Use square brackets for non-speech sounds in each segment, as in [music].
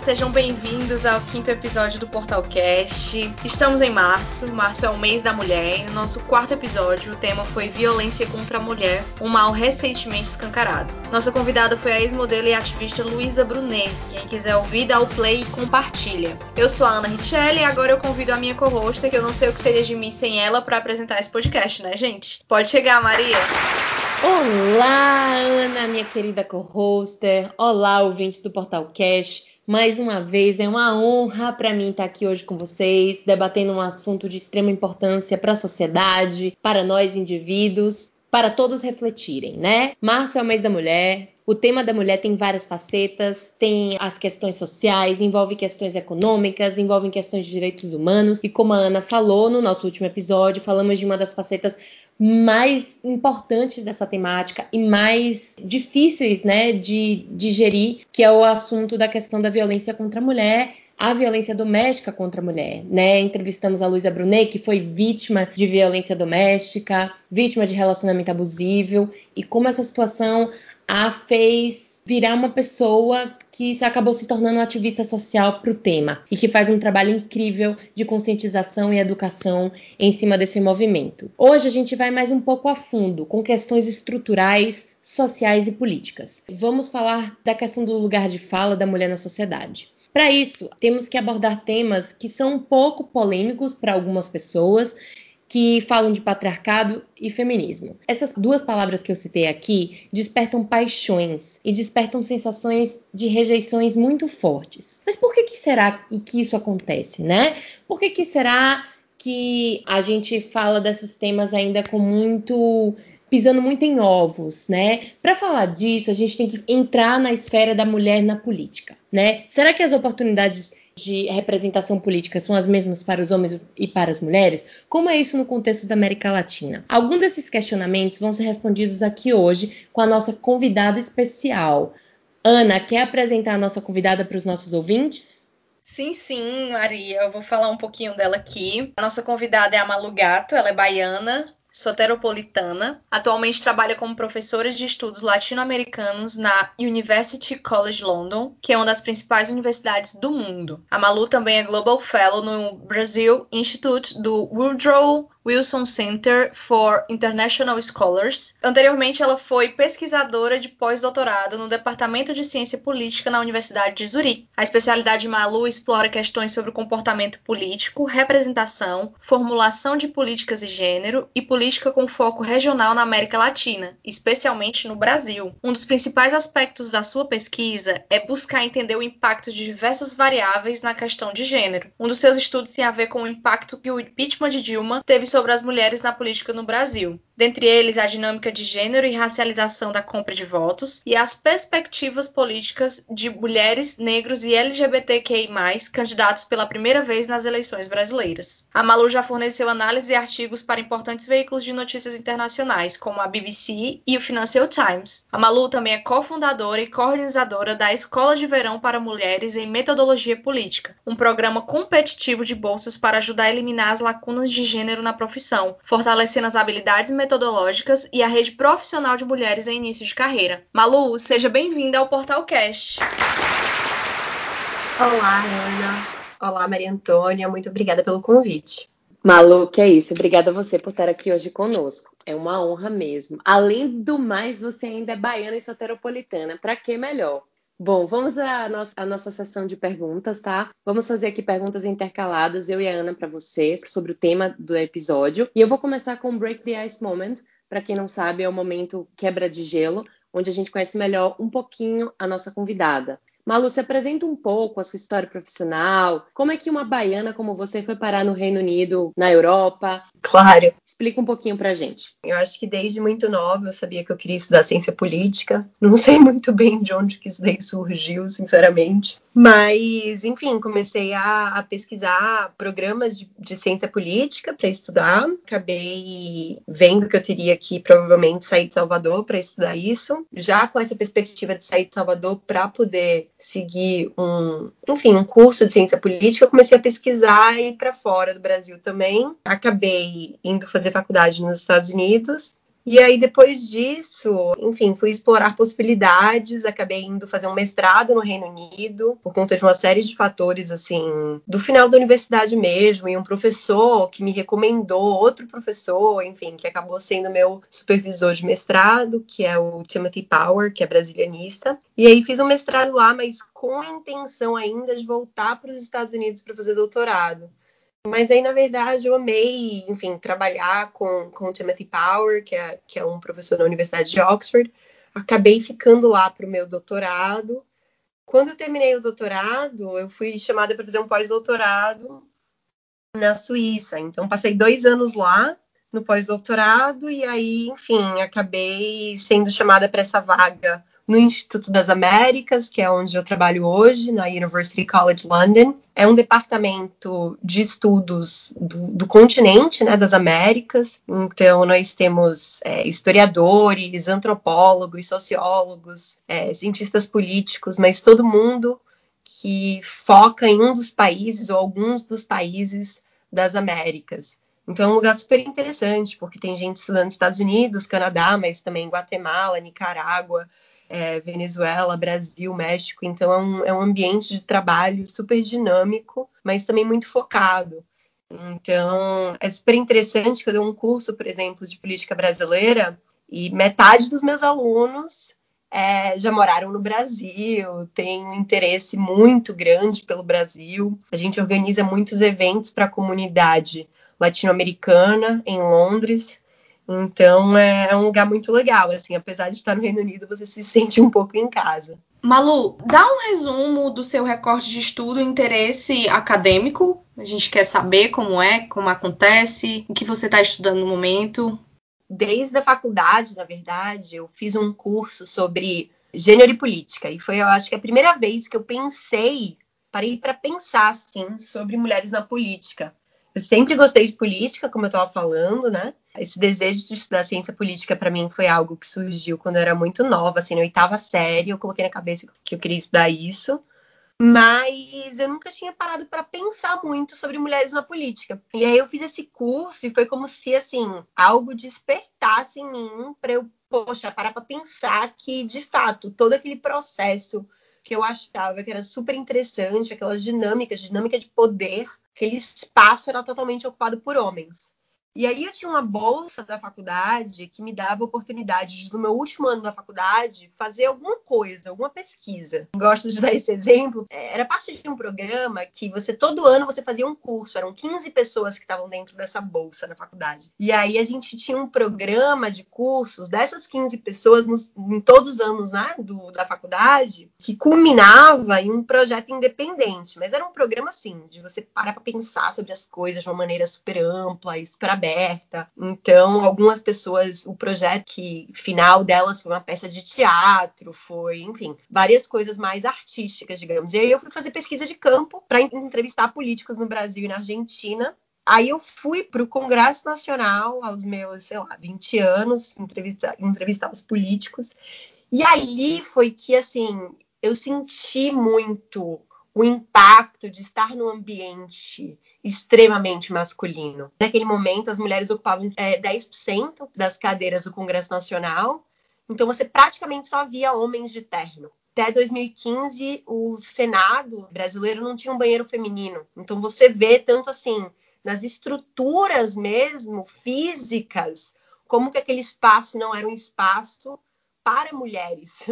sejam bem-vindos ao quinto episódio do Portal Cast. Estamos em março, março é o mês da mulher, e no nosso quarto episódio o tema foi violência contra a mulher, um mal recentemente escancarado. Nossa convidada foi a ex-modelo e ativista Luísa Brunet. Quem quiser ouvir, dá o play e compartilha. Eu sou a Ana Richelli e agora eu convido a minha co-hosta, que eu não sei o que seria de mim sem ela, para apresentar esse podcast, né, gente? Pode chegar, Maria! Olá, Ana, minha querida co-hoster. Olá, ouvintes do Portal Cash. Mais uma vez, é uma honra para mim estar aqui hoje com vocês, debatendo um assunto de extrema importância para a sociedade, para nós indivíduos, para todos refletirem, né? Março é o mês da mulher. O tema da mulher tem várias facetas, tem as questões sociais, envolve questões econômicas, envolve questões de direitos humanos. E como a Ana falou no nosso último episódio, falamos de uma das facetas mais importantes dessa temática e mais difíceis né, de digerir, que é o assunto da questão da violência contra a mulher a violência doméstica contra a mulher, né? Entrevistamos a Luísa Brunet, que foi vítima de violência doméstica, vítima de relacionamento abusivo, e como essa situação a fez virar uma pessoa que acabou se tornando um ativista social para o tema e que faz um trabalho incrível de conscientização e educação em cima desse movimento. Hoje a gente vai mais um pouco a fundo com questões estruturais sociais e políticas. Vamos falar da questão do lugar de fala da mulher na sociedade. Para isso, temos que abordar temas que são um pouco polêmicos para algumas pessoas que falam de patriarcado e feminismo. Essas duas palavras que eu citei aqui despertam paixões e despertam sensações de rejeições muito fortes. Mas por que, que será que isso acontece, né? Por que, que será que a gente fala desses temas ainda com muito pisando muito em ovos, né? Para falar disso, a gente tem que entrar na esfera da mulher na política, né? Será que as oportunidades de representação política são as mesmas para os homens e para as mulheres? Como é isso no contexto da América Latina? Alguns desses questionamentos vão ser respondidos aqui hoje com a nossa convidada especial. Ana, quer apresentar a nossa convidada para os nossos ouvintes? Sim, sim, Maria. Eu vou falar um pouquinho dela aqui. A nossa convidada é a Malu Gato, ela é baiana, soteropolitana. Atualmente trabalha como professora de estudos latino-americanos na University College London, que é uma das principais universidades do mundo. A Malu também é Global Fellow no Brazil Institute do Woodrow Wilson Center for International Scholars. Anteriormente, ela foi pesquisadora de pós-doutorado no Departamento de Ciência Política na Universidade de Zurique. A especialidade de Malu explora questões sobre comportamento político, representação, formulação de políticas e gênero e política com foco regional na América Latina, especialmente no Brasil. Um dos principais aspectos da sua pesquisa é buscar entender o impacto de diversas variáveis na questão de gênero. Um dos seus estudos tem a ver com o impacto que o impeachment de Dilma teve sobre as mulheres na política no Brasil. Dentre eles, a dinâmica de gênero e racialização da compra de votos e as perspectivas políticas de mulheres, negros e LGBTQI+, candidatos pela primeira vez nas eleições brasileiras. A Malu já forneceu análise e artigos para importantes veículos de notícias internacionais, como a BBC e o Financial Times. A Malu também é cofundadora e coorganizadora da Escola de Verão para Mulheres em Metodologia Política, um programa competitivo de bolsas para ajudar a eliminar as lacunas de gênero na profissão, fortalecendo as habilidades metodológicas e a rede profissional de mulheres em início de carreira. Malu, seja bem-vinda ao Portal Cast. Olá, Ana. Olá, Maria Antônia. Muito obrigada pelo convite. Malu, que é isso. Obrigada a você por estar aqui hoje conosco. É uma honra mesmo. Além do mais, você ainda é baiana e soteropolitana. Para que melhor? Bom, vamos à nossa, à nossa sessão de perguntas, tá? Vamos fazer aqui perguntas intercaladas, eu e a Ana, para vocês, sobre o tema do episódio. E eu vou começar com o Break the Ice Moment. Para quem não sabe, é o momento quebra de gelo, onde a gente conhece melhor um pouquinho a nossa convidada. Malu, se apresenta um pouco a sua história profissional. Como é que uma baiana como você foi parar no Reino Unido, na Europa? Claro. Explica um pouquinho pra gente. Eu acho que desde muito nova eu sabia que eu queria estudar ciência política. Não sei [laughs] muito bem de onde que isso daí surgiu, sinceramente. Mas, enfim, comecei a, a pesquisar programas de, de ciência política para estudar. Acabei vendo que eu teria que provavelmente sair de Salvador para estudar isso, já com essa perspectiva de sair de Salvador para poder seguir um, enfim, um curso de ciência política. Eu comecei a pesquisar e ir para fora do Brasil também. Acabei indo fazer faculdade nos Estados Unidos E aí, depois disso, enfim, fui explorar possibilidades, acabei indo fazer um mestrado no Reino Unido, por conta de uma série de fatores, assim, do final da universidade mesmo, e um professor que me recomendou, outro professor, enfim, que acabou sendo meu supervisor de mestrado, que é o Timothy Power, que é brasilianista. E aí fiz um mestrado lá, mas com a intenção ainda de voltar para os Estados Unidos para fazer doutorado. Mas aí, na verdade, eu amei, enfim, trabalhar com, com o Timothy Power, que é, que é um professor da Universidade de Oxford. Acabei ficando lá para o meu doutorado. Quando eu terminei o doutorado, eu fui chamada para fazer um pós-doutorado na Suíça. Então, passei dois anos lá no pós-doutorado e aí, enfim, acabei sendo chamada para essa vaga no Instituto das Américas, que é onde eu trabalho hoje, na University College London. É um departamento de estudos do, do continente, né, das Américas. Então, nós temos é, historiadores, antropólogos, sociólogos, é, cientistas políticos, mas todo mundo que foca em um dos países ou alguns dos países das Américas. Então é um lugar super interessante, porque tem gente estudando nos Estados Unidos, Canadá, mas também Guatemala, Nicarágua, é, Venezuela, Brasil, México. Então é um, é um ambiente de trabalho super dinâmico, mas também muito focado. Então é super interessante que eu dei um curso, por exemplo, de política brasileira e metade dos meus alunos é, já moraram no Brasil, tem um interesse muito grande pelo Brasil. A gente organiza muitos eventos para a comunidade latino-americana em Londres. Então é, é um lugar muito legal, assim, apesar de estar no Reino Unido, você se sente um pouco em casa. Malu, dá um resumo do seu recorte de estudo e interesse acadêmico. A gente quer saber como é, como acontece, o que você está estudando no momento. Desde a faculdade, na verdade, eu fiz um curso sobre gênero e política. E foi, eu acho que a primeira vez que eu pensei, parei para pensar, assim, sobre mulheres na política. Eu sempre gostei de política, como eu estava falando, né? Esse desejo de estudar ciência política para mim foi algo que surgiu quando eu era muito nova, assim, na oitava série, eu coloquei na cabeça que eu queria estudar isso. Mas eu nunca tinha parado para pensar muito sobre mulheres na política. E aí eu fiz esse curso e foi como se assim, algo despertasse em mim para eu, poxa, parar para pensar que de fato todo aquele processo que eu achava que era super interessante, aquelas dinâmicas, dinâmica de poder, aquele espaço era totalmente ocupado por homens. E aí eu tinha uma bolsa da faculdade que me dava oportunidade de, no meu último ano da faculdade, fazer alguma coisa, alguma pesquisa. Gosto de dar esse exemplo. É, era parte de um programa que você, todo ano, você fazia um curso. Eram 15 pessoas que estavam dentro dessa bolsa na faculdade. E aí a gente tinha um programa de cursos dessas 15 pessoas nos, em todos os anos né, do, da faculdade, que culminava em um projeto independente. Mas era um programa, assim, de você parar para pensar sobre as coisas de uma maneira super ampla e super aberta. Então, algumas pessoas, o projeto que, final delas foi uma peça de teatro, foi, enfim, várias coisas mais artísticas, digamos. E aí eu fui fazer pesquisa de campo para entrevistar políticos no Brasil e na Argentina. Aí eu fui para o Congresso Nacional aos meus, sei lá, 20 anos, entrevistar, entrevistar os políticos. E ali foi que, assim, eu senti muito o impacto de estar num ambiente extremamente masculino. Naquele momento, as mulheres ocupavam é, 10% das cadeiras do Congresso Nacional, então você praticamente só via homens de terno. Até 2015, o Senado brasileiro não tinha um banheiro feminino. Então você vê tanto assim nas estruturas mesmo físicas, como que aquele espaço não era um espaço para mulheres.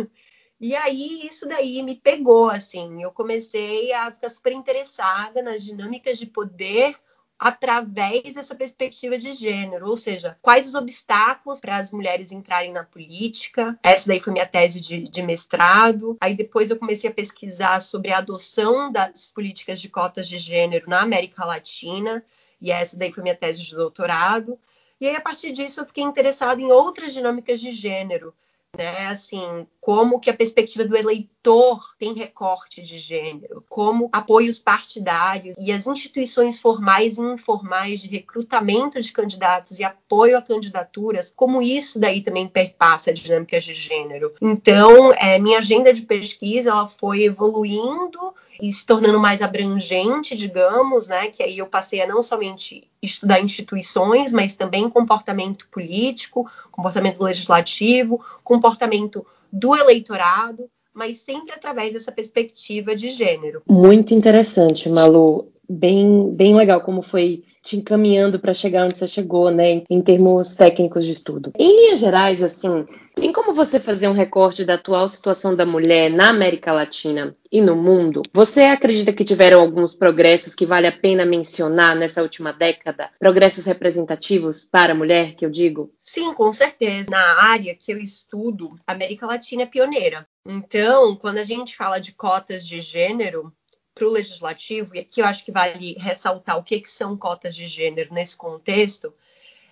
E aí isso daí me pegou, assim. Eu comecei a ficar super interessada nas dinâmicas de poder através dessa perspectiva de gênero, ou seja, quais os obstáculos para as mulheres entrarem na política. Essa daí foi minha tese de, de, mestrado. Aí depois eu comecei a pesquisar sobre a adoção das políticas de cotas de gênero na América Latina, e essa daí foi minha tese de doutorado. E aí, a partir disso, eu fiquei interessada em outras dinâmicas de gênero, né? Assim, como que a perspectiva do eleitor tem recorte de gênero, como apoios partidários e as instituições formais e informais de recrutamento de candidatos e apoio a candidaturas, como isso daí também perpassa dinâmicas de gênero. Então, é, minha agenda de pesquisa ela foi evoluindo e se tornando mais abrangente, digamos, né? Que aí eu passei a não somente estudar instituições, mas também comportamento político, comportamento legislativo, comportamento do eleitorado, mas sempre através dessa perspectiva de gênero. Muito interessante, Malu. Bem, bem legal como foi te encaminhando para chegar onde você chegou, né, em termos técnicos de estudo. Em linhas gerais, assim, tem como você fazer um recorte da atual situação da mulher na América Latina e no mundo? Você acredita que tiveram alguns progressos que vale a pena mencionar nessa última década? Progressos representativos para a mulher, que eu digo? Sim, com certeza. Na área que eu estudo, a América Latina é pioneira. Então, quando a gente fala de cotas de gênero, para o legislativo, e aqui eu acho que vale ressaltar o que, que são cotas de gênero nesse contexto,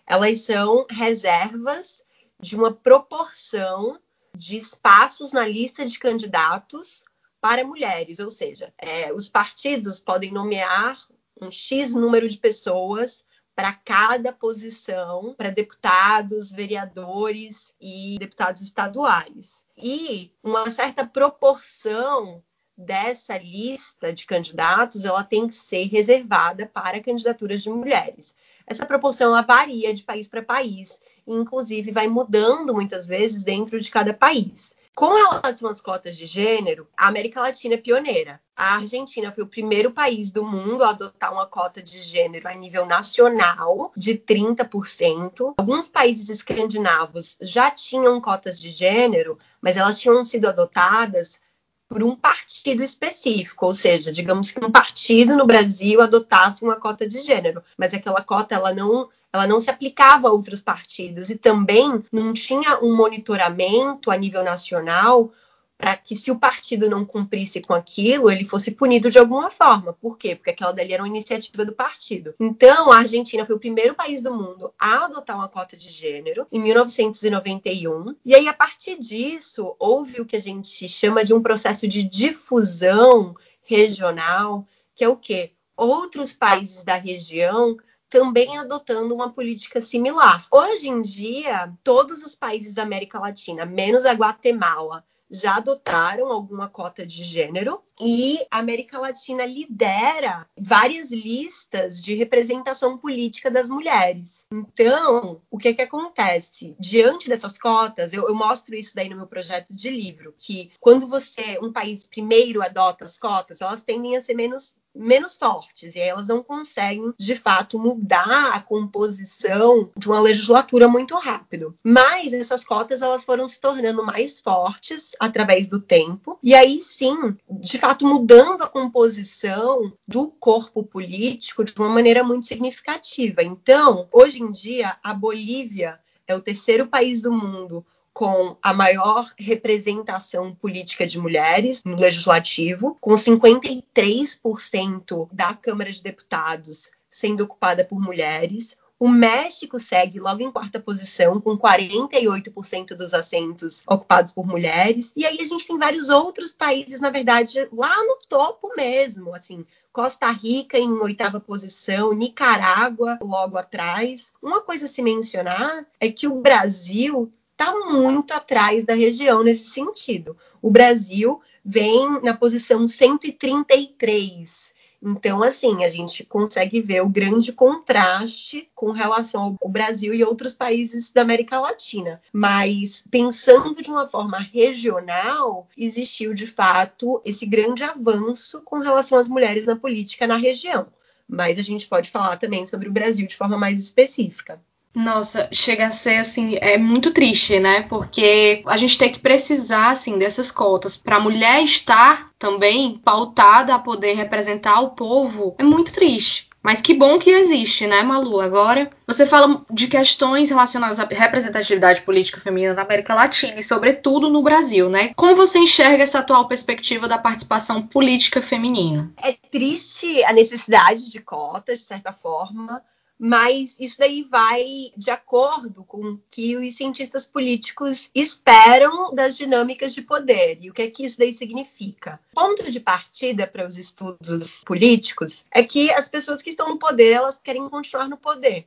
elas são reservas de uma proporção de espaços na lista de candidatos para mulheres, ou seja, é, os partidos podem nomear um X número de pessoas para cada posição, para deputados, vereadores e deputados estaduais. E uma certa proporção dessa lista de candidatos ela tem que ser reservada para candidaturas de mulheres. Essa proporção ela varia de país para país, e inclusive vai mudando muitas vezes dentro de cada país. Com relação às cotas de gênero, a América Latina é pioneira. A Argentina foi o primeiro país do mundo a adotar uma cota de gênero a nível nacional de 30%. Alguns países escandinavos já tinham cotas de gênero, mas elas tinham sido adotadas por um partido específico, ou seja, digamos que um partido no Brasil adotasse uma cota de gênero, mas aquela cota ela não ela não se aplicava a outros partidos e também não tinha um monitoramento a nível nacional para que se o partido não cumprisse com aquilo, ele fosse punido de alguma forma. Por quê? Porque aquela dali era uma iniciativa do partido. Então, a Argentina foi o primeiro país do mundo a adotar uma cota de gênero em 1991. E aí, a partir disso, houve o que a gente chama de um processo de difusão regional, que é o quê? Outros países da região também adotando uma política similar. Hoje em dia, todos os países da América Latina, menos a Guatemala, já adotaram alguma cota de gênero e a América Latina lidera várias listas de representação política das mulheres. Então, o que, que acontece? Diante dessas cotas, eu, eu mostro isso daí no meu projeto de livro, que quando você, um país primeiro adota as cotas, elas tendem a ser menos menos fortes e elas não conseguem de fato mudar a composição de uma legislatura muito rápido. Mas essas cotas elas foram se tornando mais fortes através do tempo e aí sim, de fato mudando a composição do corpo político de uma maneira muito significativa. Então, hoje em dia, a Bolívia é o terceiro país do mundo com a maior representação política de mulheres no legislativo, com 53% da Câmara de Deputados sendo ocupada por mulheres. O México segue logo em quarta posição, com 48% dos assentos ocupados por mulheres. E aí a gente tem vários outros países, na verdade, lá no topo mesmo, assim, Costa Rica em oitava posição, Nicarágua logo atrás. Uma coisa a se mencionar é que o Brasil está muito atrás da região nesse sentido. O Brasil vem na posição 133. Então, assim, a gente consegue ver o grande contraste com relação ao Brasil e outros países da América Latina. Mas, pensando de uma forma regional, existiu de fato esse grande avanço com relação às mulheres na política na região. Mas a gente pode falar também sobre o Brasil de forma mais específica. Nossa, chega a ser assim, é muito triste, né? Porque a gente tem que precisar assim dessas cotas para a mulher estar também pautada a poder representar o povo. É muito triste. Mas que bom que existe, né, Malu? Agora, você fala de questões relacionadas à representatividade política feminina na América Latina e, sobretudo, no Brasil, né? Como você enxerga essa atual perspectiva da participação política feminina? É triste a necessidade de cotas, de certa forma, mas isso daí vai de acordo com o que os cientistas políticos esperam das dinâmicas de poder e o que é que isso daí significa. O ponto de partida para os estudos políticos é que as pessoas que estão no poder elas querem continuar no poder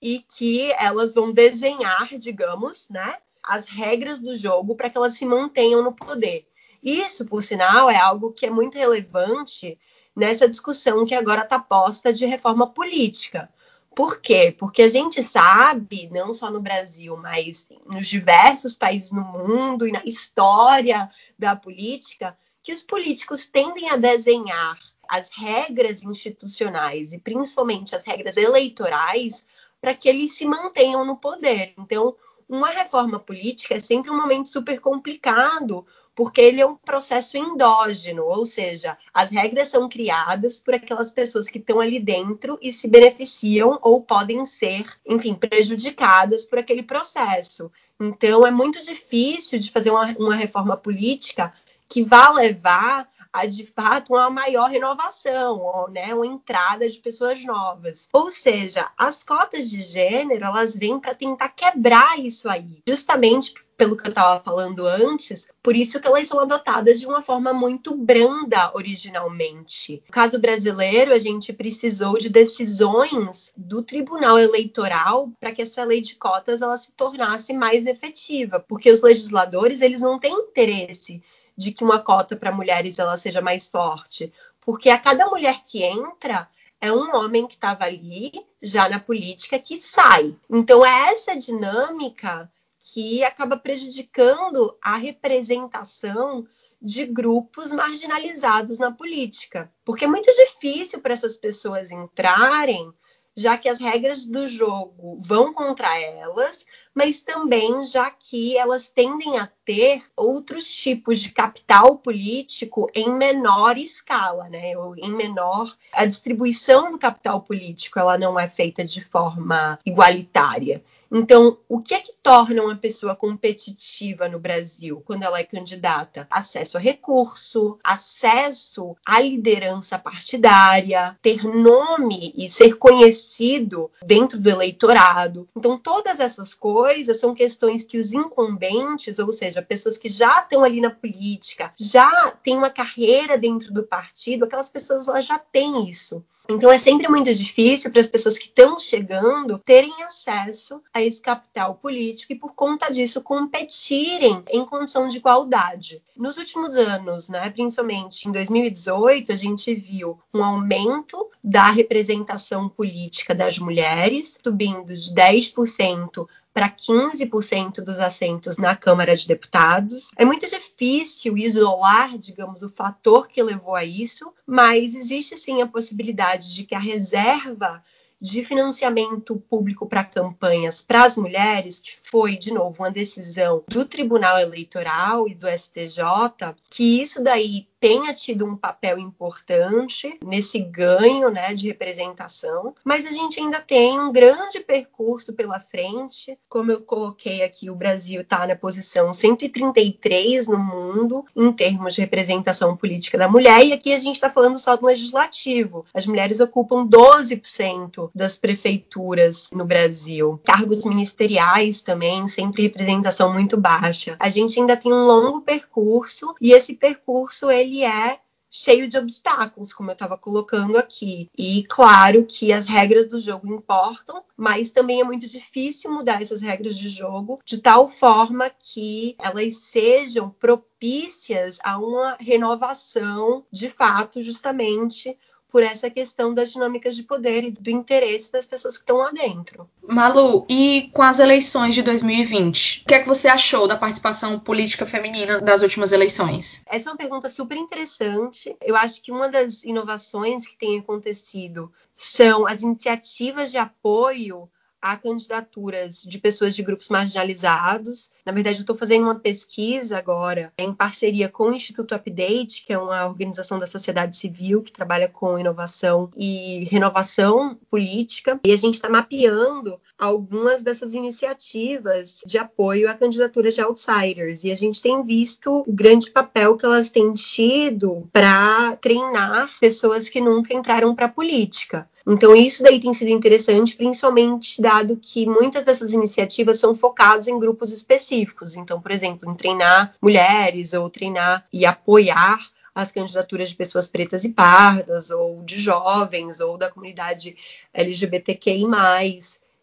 e que elas vão desenhar, digamos, né, as regras do jogo para que elas se mantenham no poder. Isso, por sinal, é algo que é muito relevante nessa discussão que agora está posta de reforma política Por quê? Porque a gente sabe, não só no Brasil, mas nos diversos países no mundo e na história da política, que os políticos tendem a desenhar as regras institucionais e principalmente as regras eleitorais para que eles se mantenham no poder. Então, uma reforma política é sempre um momento super complicado, porque ele é um processo endógeno, ou seja, as regras são criadas por aquelas pessoas que estão ali dentro e se beneficiam ou podem ser, enfim, prejudicadas por aquele processo. Então, é muito difícil de fazer uma, uma reforma política que vá levar de fato uma maior renovação, ou, né, uma entrada de pessoas novas. Ou seja, as cotas de gênero elas vêm para tentar quebrar isso aí, justamente pelo que eu estava falando antes, por isso que elas são adotadas de uma forma muito branda originalmente. No caso brasileiro, a gente precisou de decisões do Tribunal Eleitoral para que essa lei de cotas ela se tornasse mais efetiva, porque os legisladores eles não têm interesse de que uma cota para mulheres ela seja mais forte, porque a cada mulher que entra é um homem que estava ali já na política que sai. Então é essa dinâmica que acaba prejudicando a representação de grupos marginalizados na política, porque é muito difícil para essas pessoas entrarem já que as regras do jogo vão contra elas, mas também já que elas tendem a ter outros tipos de capital político em menor escala, né? Ou em menor a distribuição do capital político, ela não é feita de forma igualitária. Então, o que é que torna uma pessoa competitiva no Brasil quando ela é candidata? Acesso a recurso, acesso à liderança partidária, ter nome e ser conhecido dentro do eleitorado. Então, todas essas coisas são questões que os incumbentes, ou seja, pessoas que já estão ali na política, já têm uma carreira dentro do partido, aquelas pessoas elas já têm isso. Então é sempre muito difícil para as pessoas que estão chegando terem acesso a esse capital político e por conta disso competirem em condição de igualdade. Nos últimos anos, né, principalmente em 2018, a gente viu um aumento da representação política das mulheres, subindo de 10% para 15% dos assentos na Câmara de Deputados. É muito difícil isolar, digamos, o fator que levou a isso, mas existe sim a possibilidade de que a reserva de financiamento público para campanhas para as mulheres, que foi, de novo, uma decisão do Tribunal Eleitoral e do STJ, que isso daí tenha tido um papel importante nesse ganho né, de representação, mas a gente ainda tem um grande percurso pela frente. Como eu coloquei aqui, o Brasil está na posição 133 no mundo em termos de representação política da mulher, e aqui a gente está falando só do legislativo. As mulheres ocupam 12% das prefeituras no Brasil. Cargos ministeriais também, sempre representação muito baixa. A gente ainda tem um longo percurso, e esse percurso ele ele é cheio de obstáculos, como eu estava colocando aqui. E claro que as regras do jogo importam, mas também é muito difícil mudar essas regras de jogo de tal forma que elas sejam propícias a uma renovação de fato, justamente por essa questão das dinâmicas de poder e do interesse das pessoas que estão lá dentro. Malu, e com as eleições de 2020, o que é que você achou da participação política feminina das últimas eleições? Essa é uma pergunta super interessante. Eu acho que uma das inovações que tem acontecido são as iniciativas de apoio a candidaturas de pessoas de grupos marginalizados. Na verdade, eu estou fazendo uma pesquisa agora em parceria com o Instituto Update, que é uma organização da sociedade civil que trabalha com inovação e renovação política. E a gente está mapeando algumas dessas iniciativas de apoio a candidaturas de outsiders. E a gente tem visto o grande papel que elas têm tido para treinar pessoas que nunca entraram para a política. Então, isso daí tem sido interessante, principalmente dado que muitas dessas iniciativas são focadas em grupos específicos. Então, por exemplo, em treinar mulheres ou treinar e apoiar as candidaturas de pessoas pretas e pardas, ou de jovens, ou da comunidade LGBTQI.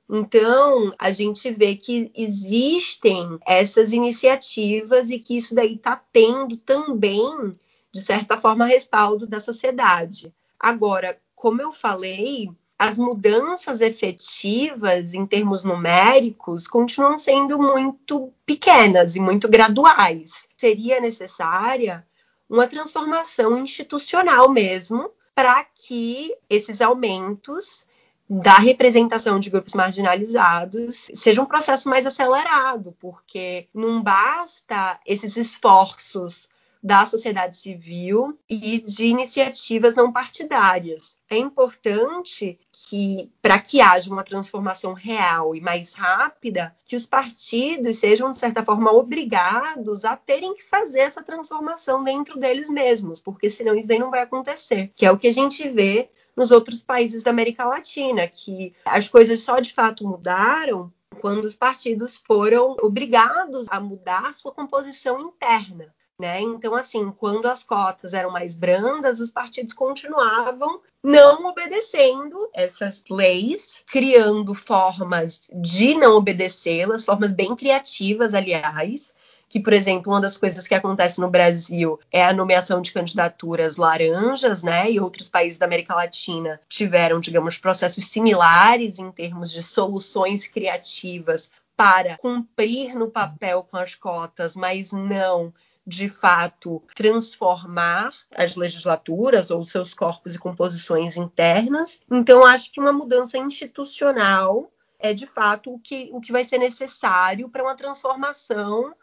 Então, a gente vê que existem essas iniciativas e que isso daí está tendo também, de certa forma, respaldo da sociedade. Agora, como eu falei, as mudanças efetivas em termos numéricos continuam sendo muito pequenas e muito graduais. Seria necessária uma transformação institucional mesmo para que esses aumentos da representação de grupos marginalizados seja um processo mais acelerado, porque não basta esses esforços da sociedade civil e de iniciativas não partidárias. É importante que, para que haja uma transformação real e mais rápida, que os partidos sejam, de certa forma, obrigados a terem que fazer essa transformação dentro deles mesmos, porque senão isso daí não vai acontecer, que é o que a gente vê nos outros países da América Latina, que as coisas só de fato mudaram quando os partidos foram obrigados a mudar sua composição interna. Né? Então, assim, quando as cotas eram mais brandas, os partidos continuavam não obedecendo essas leis, criando formas de não obedecê-las, formas bem criativas, aliás, que, por exemplo, uma das coisas que acontece no Brasil é a nomeação de candidaturas laranjas, né? E outros países da América Latina tiveram, digamos, processos similares em termos de soluções criativas para cumprir no papel com as cotas, mas não de fato transformar as legislaturas ou seus corpos e composições internas. Então, acho que uma mudança institucional é de fato o que, o que vai ser necessário para uma transformação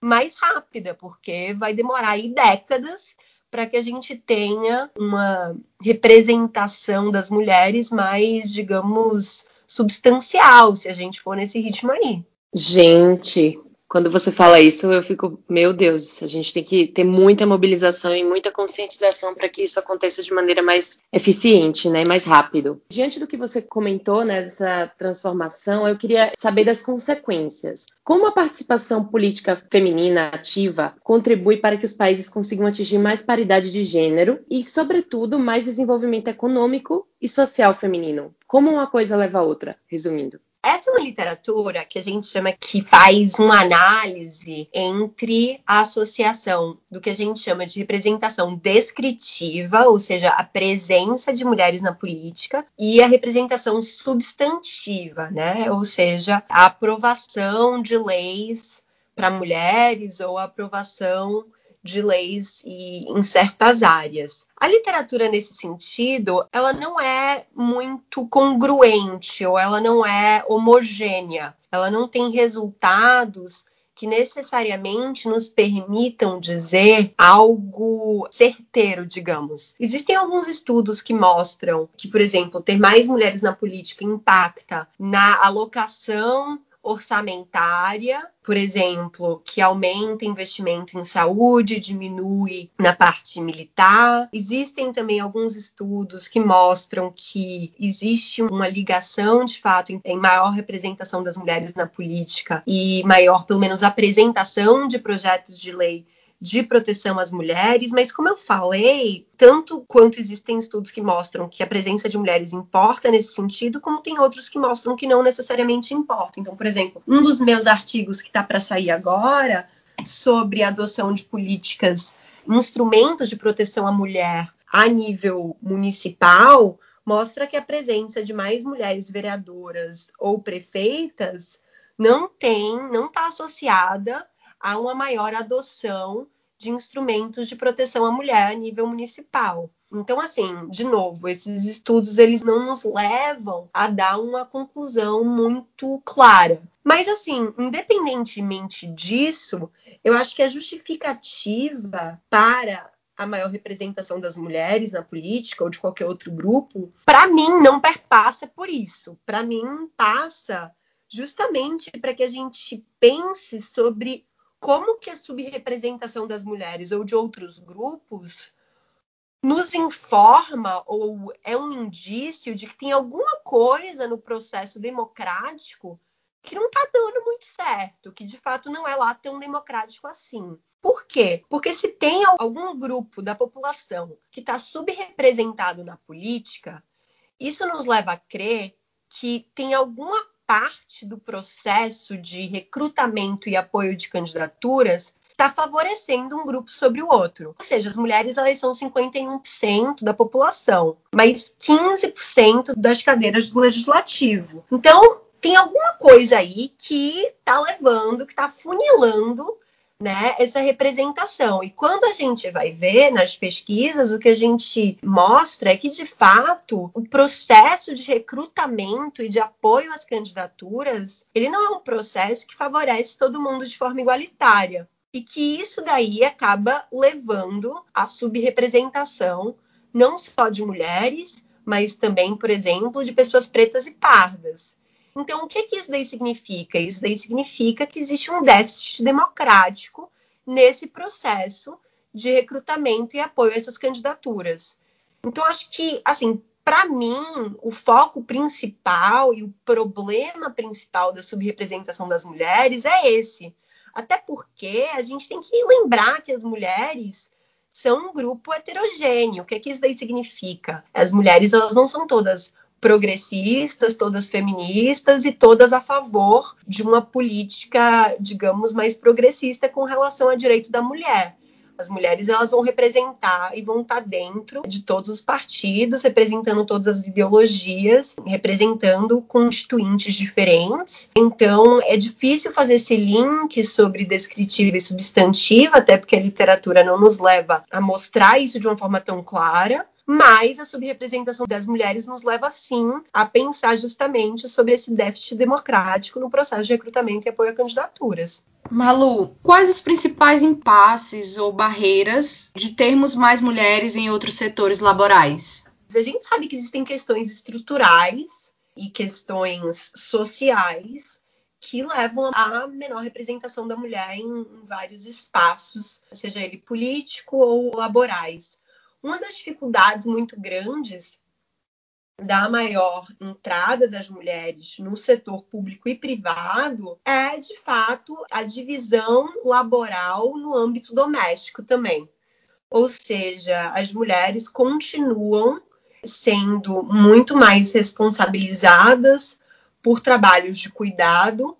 mais rápida, porque vai demorar aí décadas para que a gente tenha uma representação das mulheres mais, digamos, substancial, se a gente for nesse ritmo aí. Gente, quando você fala isso, eu fico, meu Deus, a gente tem que ter muita mobilização e muita conscientização para que isso aconteça de maneira mais eficiente, né, mais rápido. Diante do que você comentou, né, dessa transformação, eu queria saber das consequências. Como a participação política feminina ativa contribui para que os países consigam atingir mais paridade de gênero e, sobretudo, mais desenvolvimento econômico e social feminino? Como uma coisa leva a outra, resumindo? Essa é uma literatura que a gente chama que faz uma análise entre a associação do que a gente chama de representação descritiva, ou seja, a presença de mulheres na política, e a representação substantiva, né? Ou seja, a aprovação de leis para mulheres ou a aprovação de leis e, em certas áreas. A literatura nesse sentido, ela não é muito congruente ou ela não é homogênea. Ela não tem resultados que necessariamente nos permitam dizer algo certeiro, digamos. Existem alguns estudos que mostram que, por exemplo, ter mais mulheres na política impacta na alocação orçamentária, por exemplo, que aumenta investimento em saúde, diminui na parte militar. Existem também alguns estudos que mostram que existe uma ligação, de fato, em maior representação das mulheres na política e maior, pelo menos, apresentação de projetos de lei de proteção às mulheres, mas como eu falei, tanto quanto existem estudos que mostram que a presença de mulheres importa nesse sentido, como tem outros que mostram que não necessariamente importa. Então, por exemplo, um dos meus artigos que está para sair agora sobre a adoção de políticas, instrumentos de proteção à mulher a nível municipal, mostra que a presença de mais mulheres vereadoras ou prefeitas não tem, não está associada a uma maior adoção de instrumentos de proteção à mulher a nível municipal. Então, assim, de novo, esses estudos eles não nos levam a dar uma conclusão muito clara. Mas, assim, independentemente disso, eu acho que a justificativa para a maior representação das mulheres na política ou de qualquer outro grupo, para mim não perpassa por isso. Para mim passa justamente para que a gente pense sobre como que a subrepresentação das mulheres ou de outros grupos nos informa ou é um indício de que tem alguma coisa no processo democrático que não está dando muito certo, que de fato não é lá tão democrático assim. Por quê? Porque se tem algum grupo da população que está subrepresentado na política, isso nos leva a crer que tem alguma parte do processo de recrutamento e apoio de candidaturas está favorecendo um grupo sobre o outro. Ou seja, as mulheres elas são 51% da população, mas 15% das cadeiras do legislativo. Então, tem alguma coisa aí que está levando, que está funilando né, essa representação. E quando a gente vai ver nas pesquisas, o que a gente mostra é que, de fato, o processo de recrutamento e de apoio às candidaturas, ele não é um processo que favorece todo mundo de forma igualitária. E que isso daí acaba levando à subrepresentação não só de mulheres, mas também, por exemplo, de pessoas pretas e pardas. Então, o que, que isso daí significa? Isso daí significa que existe um déficit democrático nesse processo de recrutamento e apoio a essas candidaturas. Então, acho que, assim, para mim, o foco principal e o problema principal da subrepresentação das mulheres é esse. Até porque a gente tem que lembrar que as mulheres são um grupo heterogêneo. O que, que isso daí significa? As mulheres elas não são todas progressistas, todas feministas e todas a favor de uma política, digamos, mais progressista com relação ao direito da mulher. As mulheres elas vão representar e vão estar dentro de todos os partidos, representando todas as ideologias, representando constituintes diferentes. Então é difícil fazer esse link sobre descritiva e substantiva, até porque a literatura não nos leva a mostrar isso de uma forma tão clara mas a subrepresentação das mulheres nos leva sim a pensar justamente sobre esse déficit democrático no processo de recrutamento e apoio a candidaturas. Malu, quais os principais impasses ou barreiras de termos mais mulheres em outros setores laborais? A gente sabe que existem questões estruturais e questões sociais que levam à menor representação da mulher em, vários espaços, seja ele político ou laborais. Uma das dificuldades muito grandes da maior entrada das mulheres no setor público e privado é, de fato, a divisão laboral no âmbito doméstico também. Ou seja, as mulheres continuam sendo muito mais responsabilizadas por trabalhos de cuidado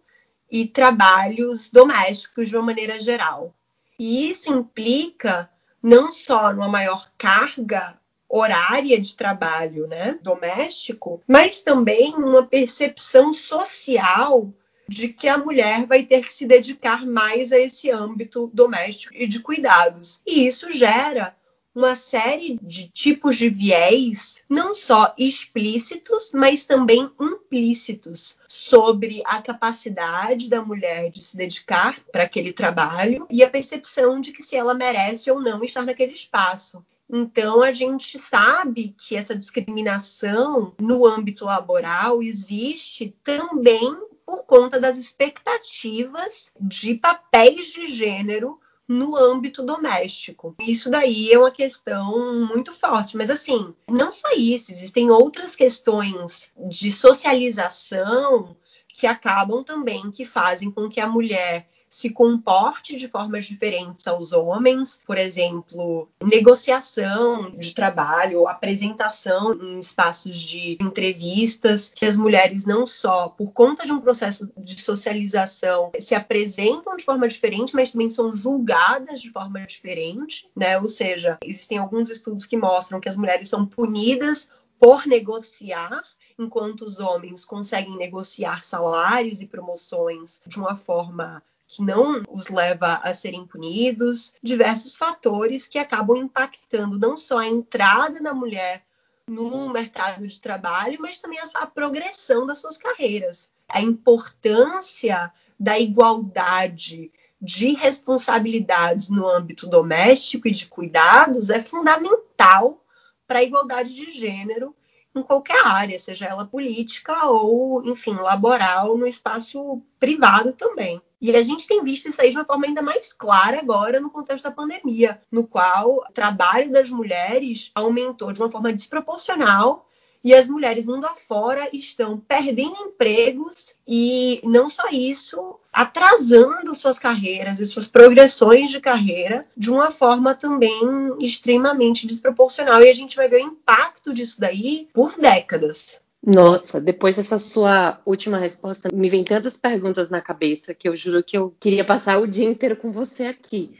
e trabalhos domésticos de uma maneira geral. E isso implica não só numa maior carga horária de trabalho, né, doméstico, mas também uma percepção social de que a mulher vai ter que se dedicar mais a esse âmbito doméstico e de cuidados. E isso gera uma série de tipos de viés, não só explícitos, mas também implícitos, sobre a capacidade da mulher de se dedicar para aquele trabalho e a percepção de que se ela merece ou não estar naquele espaço. Então, a gente sabe que essa discriminação no âmbito laboral existe também por conta das expectativas de papéis de gênero no âmbito doméstico. Isso daí é uma questão muito forte, mas assim, não só isso, existem outras questões de socialização que acabam também que fazem com que a mulher se comporte de formas diferentes aos homens, por exemplo, negociação de trabalho, apresentação em espaços de entrevistas, que as mulheres não só por conta de um processo de socialização se apresentam de forma diferente, mas também são julgadas de forma diferente, né? Ou seja, existem alguns estudos que mostram que as mulheres são punidas por negociar enquanto os homens conseguem negociar salários e promoções de uma forma que não os leva a serem punidos, diversos fatores que acabam impactando não só a entrada da mulher no mercado de trabalho, mas também a, progressão das suas carreiras. A importância da igualdade de responsabilidades no âmbito doméstico e de cuidados é fundamental para a igualdade de gênero em qualquer área, seja ela política ou, enfim, laboral, no espaço privado também. E a gente tem visto isso aí de uma forma ainda mais clara agora no contexto da pandemia, no qual o trabalho das mulheres aumentou de uma forma desproporcional e as mulheres mundo afora estão perdendo empregos e não só isso, atrasando suas carreiras e suas progressões de carreira de uma forma também extremamente desproporcional. E a gente vai ver o impacto disso daí por décadas. Nossa, depois dessa sua última resposta, me vem tantas perguntas na cabeça que eu juro que eu queria passar o dia inteiro com você aqui.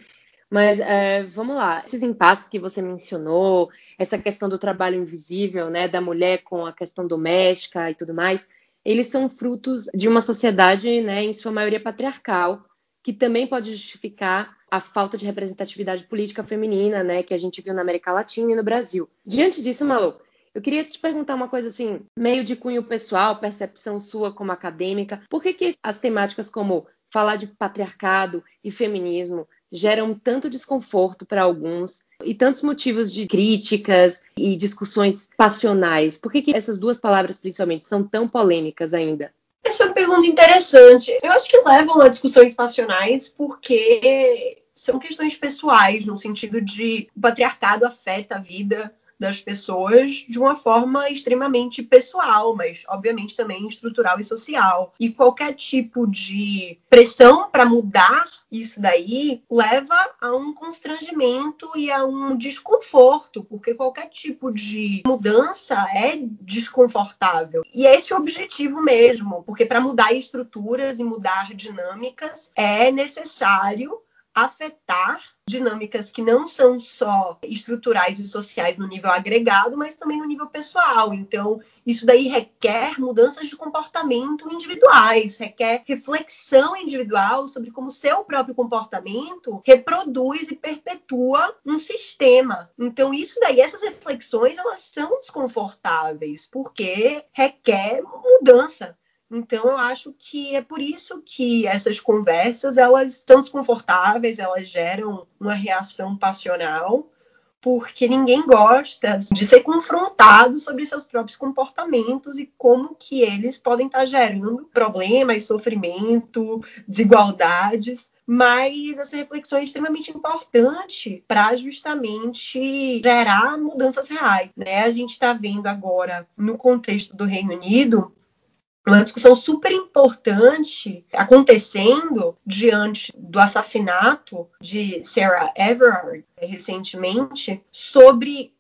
Mas é, vamos lá, esses impasses que você mencionou, essa questão do trabalho invisível, né, da mulher com a questão doméstica e tudo mais, eles são frutos de uma sociedade, né, em sua maioria patriarcal, que também pode justificar a falta de representatividade política feminina, né, que a gente viu na América Latina e no Brasil. Diante disso, Malu, eu queria te perguntar uma coisa assim, meio de cunho pessoal, percepção sua como acadêmica, por que, que as temáticas como falar de patriarcado e feminismo geram tanto desconforto para alguns e tantos motivos de críticas e discussões passionais. Por que, que essas duas palavras, principalmente, são tão polêmicas ainda? Essa é uma pergunta interessante. Eu acho que levam a discussões passionais porque são questões pessoais, no sentido de o patriarcado afeta a vida das pessoas de uma forma extremamente pessoal, mas obviamente também estrutural e social. E qualquer tipo de pressão para mudar isso daí leva a um constrangimento e a um desconforto, porque qualquer tipo de mudança é desconfortável. E é esse o objetivo mesmo, porque para mudar estruturas e mudar dinâmicas é necessário afetar dinâmicas que não são só estruturais e sociais no nível agregado, mas também no nível pessoal. Então, isso daí requer mudanças de comportamento individuais, requer reflexão individual sobre como seu próprio comportamento reproduz e perpetua um sistema. Então, isso daí, essas reflexões, elas são desconfortáveis, porque requer mudança. Então eu acho que é por isso que essas conversas elas são desconfortáveis, elas geram uma reação passional, porque ninguém gosta de ser confrontado sobre seus próprios comportamentos e como que eles podem estar gerando problemas, sofrimento, desigualdades. Mas essa reflexão é extremamente importante para justamente gerar mudanças reais. Né? A gente está vendo agora, no contexto do Reino Unido, uma discussão super importante acontecendo diante do assassinato de Sarah Everard recentemente sobre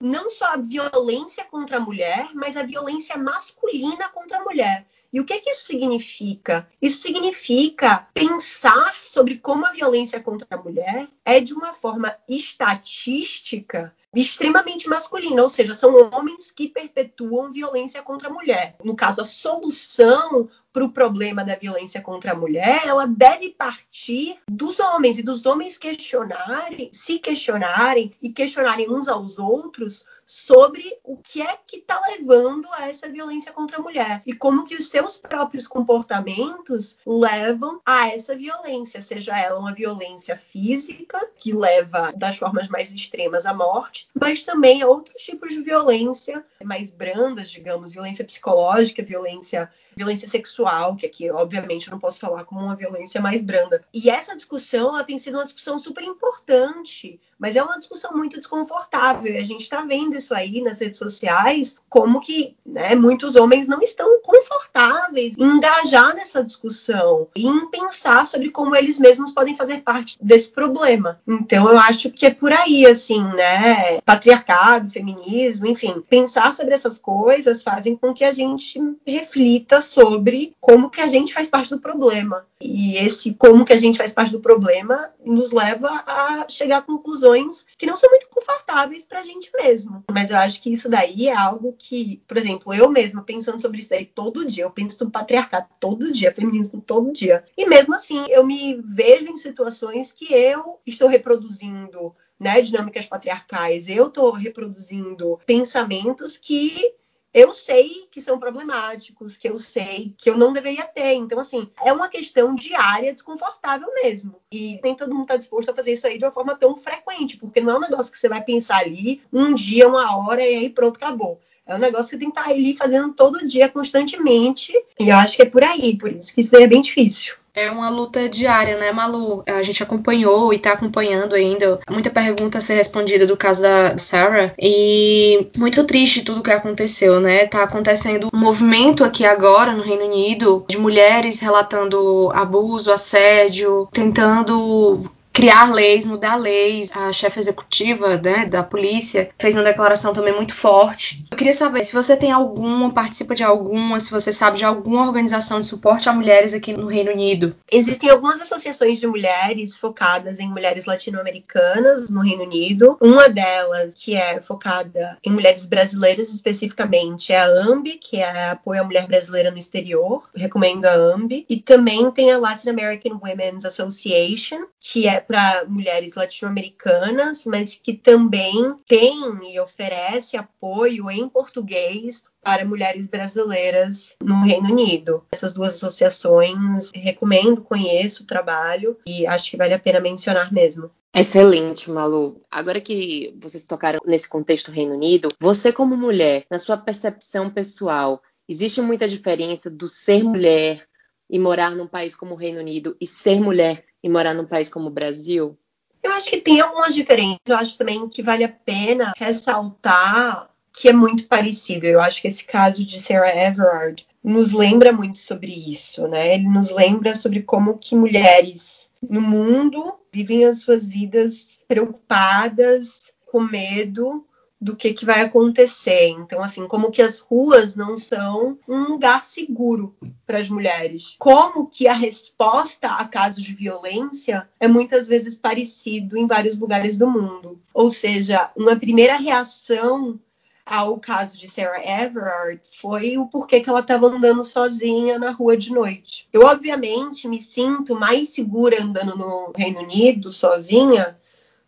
não só a violência contra a mulher, mas a violência masculina contra a mulher. E o que, que isso significa? Isso significa pensar sobre como a violência contra a mulher é de uma forma estatística extremamente masculina, ou seja, são homens que perpetuam violência contra a mulher. No caso, a solução para o problema da violência contra a mulher, ela deve partir dos homens e dos homens questionarem, se questionarem e questionarem uns aos outros sobre o que é que está levando a essa violência contra a mulher e como que os seus próprios comportamentos levam a essa violência, seja ela uma violência física que leva das formas mais extremas à morte, mas também outros tipos de violência mais brandas, digamos, violência psicológica, violência violência sexual, que aqui, obviamente, eu não posso falar como uma violência mais branda. E essa discussão, ela tem sido uma discussão super importante, mas é uma discussão muito desconfortável. E a gente está vendo isso aí nas redes sociais, como que né, muitos homens não estão confortáveis em engajar nessa discussão e em pensar sobre como eles mesmos podem fazer parte desse problema. Então, eu acho que é por aí, assim, né? Patriarcado, feminismo, enfim, pensar sobre essas coisas fazem com que a gente reflita sobre como que a gente faz parte do problema. E esse como que a gente faz parte do problema nos leva a chegar a conclusões que não são muito confortáveis para a gente mesmo. Mas eu acho que isso daí é algo que, por exemplo, eu mesma pensando sobre isso daí todo dia, eu penso no patriarcado todo dia, feminismo todo dia. E mesmo assim, eu me vejo em situações que eu estou reproduzindo né, dinâmicas patriarcais, eu estou reproduzindo pensamentos que eu sei que são problemáticos, que eu sei que eu não deveria ter. Então, assim, é uma questão diária desconfortável mesmo. E nem todo mundo está disposto a fazer isso aí de uma forma tão frequente, porque não é um negócio que você vai pensar ali um dia, uma hora e aí pronto, acabou. É um negócio que você tem que estar tá ali fazendo todo dia, constantemente. E eu acho que é por aí, por isso que isso é bem difícil. É uma luta diária, né, Malu? A gente acompanhou e tá acompanhando ainda muita pergunta a ser respondida do caso da Sarah. E muito triste tudo que aconteceu, né? Tá acontecendo um movimento aqui agora no Reino Unido de mulheres relatando abuso, assédio, tentando criar leis, mudar leis. A chefe executiva né, da polícia fez uma declaração também muito forte Eu queria saber se você tem alguma, participa de alguma, se você sabe de alguma organização de suporte a mulheres aqui no Reino Unido. Existem algumas associações de mulheres focadas em mulheres latino-americanas no Reino Unido. Uma delas, que é focada em mulheres brasileiras especificamente, é a AMB, que é apoio à mulher brasileira no exterior. Recomendo a AMB. E também tem a Latin American Women's Association, que é para mulheres latino-americanas, mas que também tem e oferece apoio em português para mulheres brasileiras no Reino Unido. Essas duas associações recomendo, conheço o trabalho e acho que vale a pena mencionar mesmo. Excelente, Malu. Agora que vocês tocaram nesse contexto Reino Unido, você como mulher, na sua percepção pessoal, existe muita diferença do ser mulher e morar num país como o Reino Unido e ser mulher e morar num país como o Brasil? Eu acho que tem algumas diferenças. Eu acho também que vale a pena ressaltar que é muito parecido. Eu acho que esse caso de Sarah Everard nos lembra muito sobre isso, né? Ele nos lembra sobre como que mulheres no mundo vivem as suas vidas preocupadas, com medo do que, que vai acontecer. Então, assim, como que as ruas não são um lugar seguro para as mulheres. Como que a resposta a casos de violência é muitas vezes parecido em vários lugares do mundo. Ou seja, uma primeira reação ao caso de Sarah Everard foi o porquê que ela estava andando sozinha na rua de noite. Eu, obviamente, me sinto mais segura andando no Reino Unido sozinha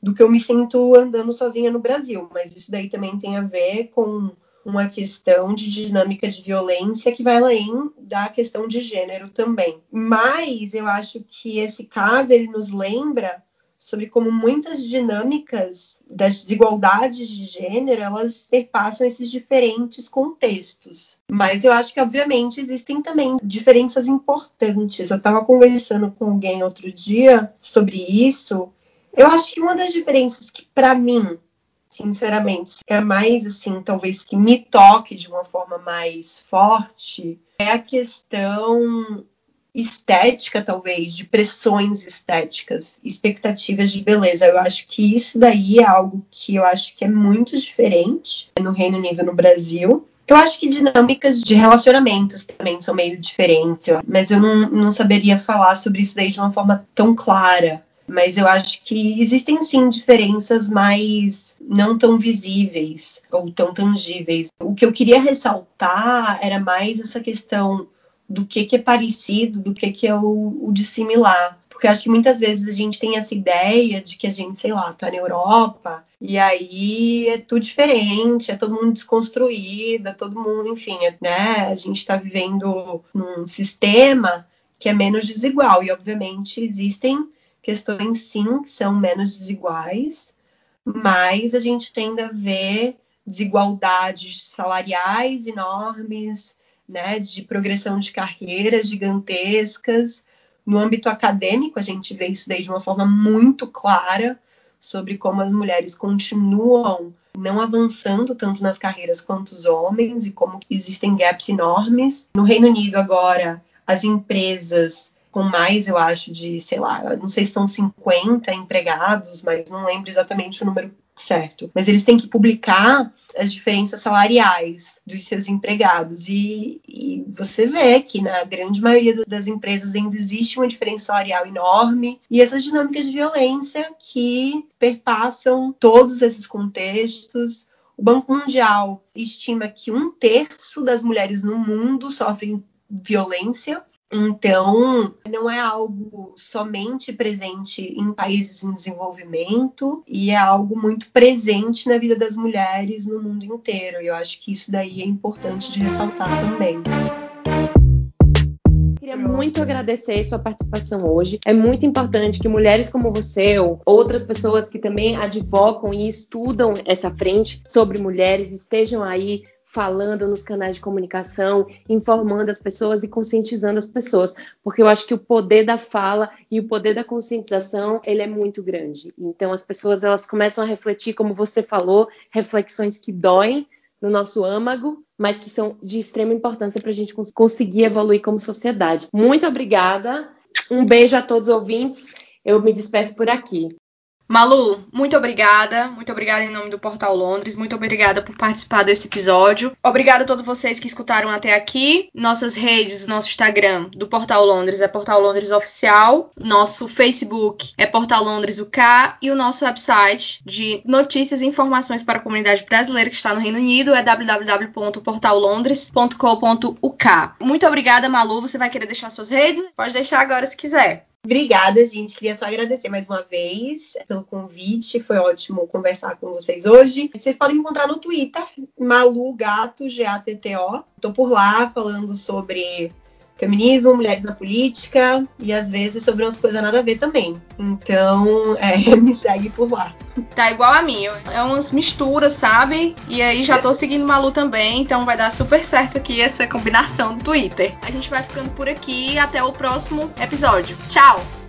do que eu me sinto andando sozinha no Brasil. Mas isso daí também tem a ver com uma questão de dinâmica de violência que vai além da questão de gênero também. Mas eu acho que esse caso ele nos lembra sobre como muitas dinâmicas das desigualdades de gênero elas perpassam esses diferentes contextos. Mas eu acho que obviamente existem também diferenças importantes. Eu estava conversando com alguém outro dia sobre isso eu acho que uma das diferenças que, para mim, sinceramente, é mais assim, talvez que me toque de uma forma mais forte, é a questão estética, talvez, de pressões estéticas, expectativas de beleza. Eu acho que isso daí é algo que eu acho que é muito diferente no Reino Unido e no Brasil. Eu acho que dinâmicas de relacionamentos também são meio diferentes, mas eu não, não saberia falar sobre isso daí de uma forma tão clara. Mas eu acho que existem sim diferenças mais não tão visíveis ou tão tangíveis. O que eu queria ressaltar era mais essa questão do que, que é parecido, do que, que é o, o de similar. Porque acho que muitas vezes a gente tem essa ideia de que a gente, sei lá, tá na Europa e aí é tudo diferente, é todo mundo desconstruído, é todo mundo, enfim, é, né? A gente está vivendo num sistema que é menos desigual e, obviamente, existem questões sim que são menos desiguais, mas a gente ainda vê desigualdades salariais enormes, né, de progressão de carreiras gigantescas. No âmbito acadêmico, a gente vê isso daí de uma forma muito clara sobre como as mulheres continuam não avançando tanto nas carreiras quanto os homens e como existem gaps enormes. No Reino Unido agora, as empresas com mais, eu acho, de, sei lá, não sei se são 50 empregados, mas não lembro exatamente o número certo. Mas eles têm que publicar as diferenças salariais dos seus empregados. E, e, você vê que na grande maioria das empresas ainda existe uma diferença salarial enorme. E essas dinâmicas de violência que perpassam todos esses contextos. O Banco Mundial estima que um terço das mulheres no mundo sofrem violência então, não é algo somente presente em países em desenvolvimento e é algo muito presente na vida das mulheres no mundo inteiro. E eu acho que isso daí é importante de ressaltar também queria muito agradecer sua participação hoje. É muito importante que mulheres como você ou outras pessoas que também advocam e estudam essa frente sobre mulheres estejam aí falando nos canais de comunicação, informando as pessoas e conscientizando as pessoas, porque eu acho que o poder da fala e o poder da conscientização, ele é muito grande. Então as pessoas elas começam a refletir, como você falou, reflexões que doem no nosso âmago, mas que são de extrema importância para a gente conseguir evoluir como sociedade. Muito obrigada. Um beijo a todos os ouvintes. Eu me despeço por aqui. Malu, muito obrigada. Muito obrigada em nome do Portal Londres. Muito obrigada por participar desse episódio. Obrigada a todos vocês que escutaram até aqui. Nossas redes, nosso Instagram do Portal Londres é Portal Londres Oficial. Nosso Facebook é Portal Londres UK. E o nosso website de notícias e informações para a comunidade brasileira que está no Reino Unido é www.portallondres.co.uk. Muito obrigada, Malu. Você vai querer deixar suas redes? Pode deixar agora se quiser. Obrigada, gente. Queria só agradecer mais uma vez pelo convite. Foi ótimo conversar com vocês hoje. Vocês podem encontrar no Twitter, Malu Gato, G-A-T-T-O. Tô por lá falando sobre feminismo, mulheres na política e às vezes sobre umas coisas nada a ver também. Então, é, [laughs] me segue por lá. Tá igual a mim, é umas misturas, sabe? E aí já tô seguindo Malu também, então vai dar super certo aqui essa combinação do Twitter. A gente vai ficando por aqui até o próximo episódio. Tchau!